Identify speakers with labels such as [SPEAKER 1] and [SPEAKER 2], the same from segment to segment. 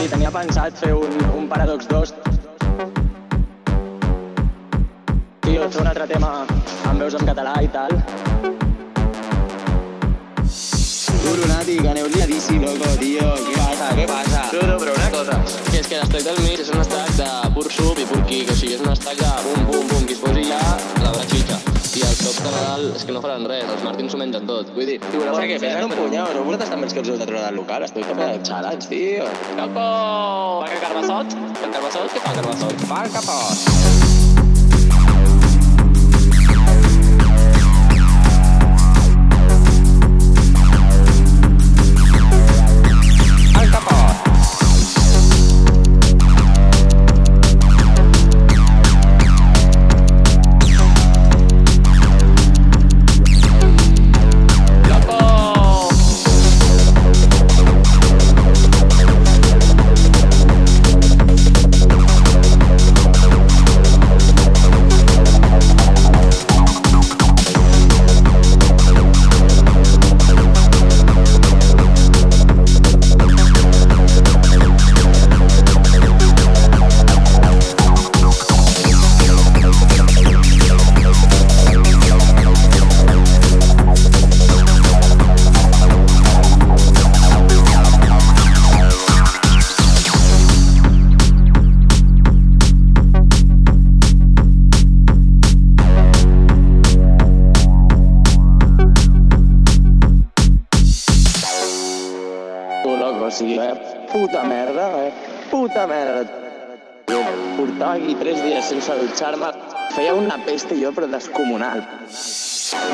[SPEAKER 1] sí, tenia pensat fer un, un Paradox 2. Tio, fer un altre tema amb veus en català i tal.
[SPEAKER 2] Coronati, que aneu liadíssim, loco, tío.
[SPEAKER 3] Vull dir,
[SPEAKER 2] Tio, no sé què fes, un punyau, no vosaltres també els que us heu de trobar al local, estic cap de xalats, tio.
[SPEAKER 3] Capo! Va que carbassot? El carbassot? Què fa carbassot? El capot!
[SPEAKER 1] O sigui, vaya puta merda, vaya puta merda. Jo portava aquí tres dies sense dutxar-me. Feia una peste jo, però descomunal.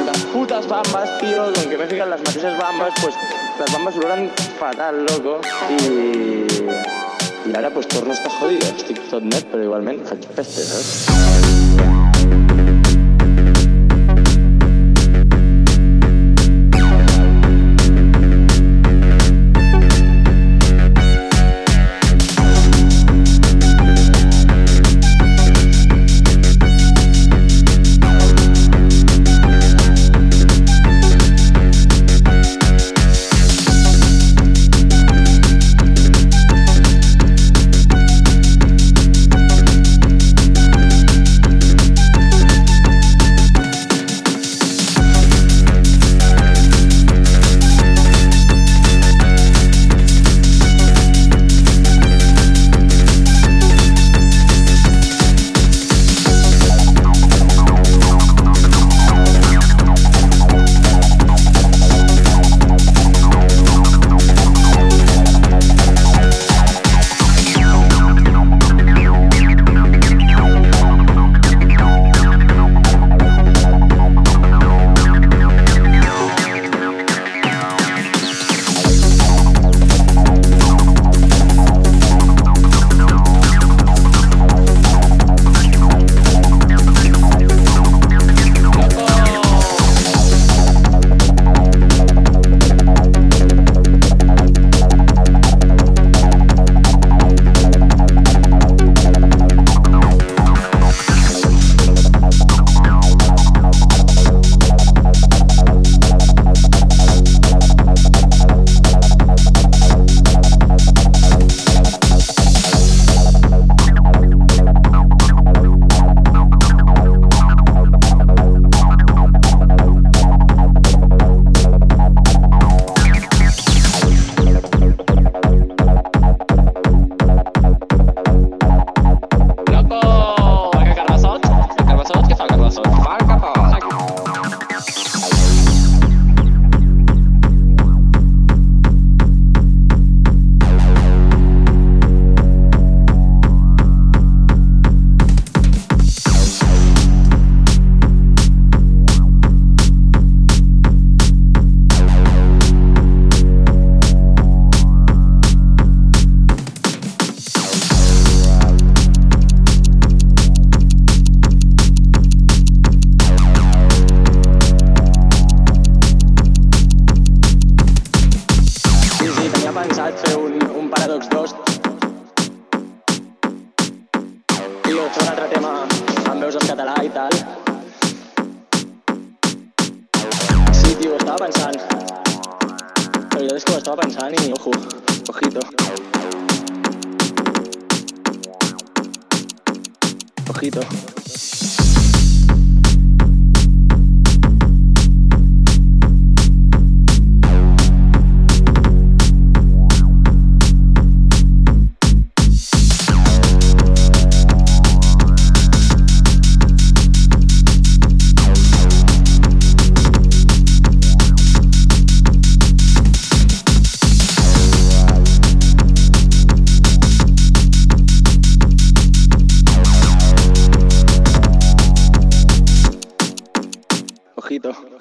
[SPEAKER 1] Les putes bambes, tio, com que m'he ficat les mateixes bambes, pues, les bambes oloren fatal, loco. I... I ara pues, torno a estar jodido. Estic tot net, però igualment faig peste, saps? Loco! pensat fer un, un paradox 2. I fer un altre tema amb veus en català i tal. Sí, tio, ho estava pensant. La veritat és que ho estava pensant i, ojo, ojito. ojito.
[SPEAKER 3] Ojito. Ojito.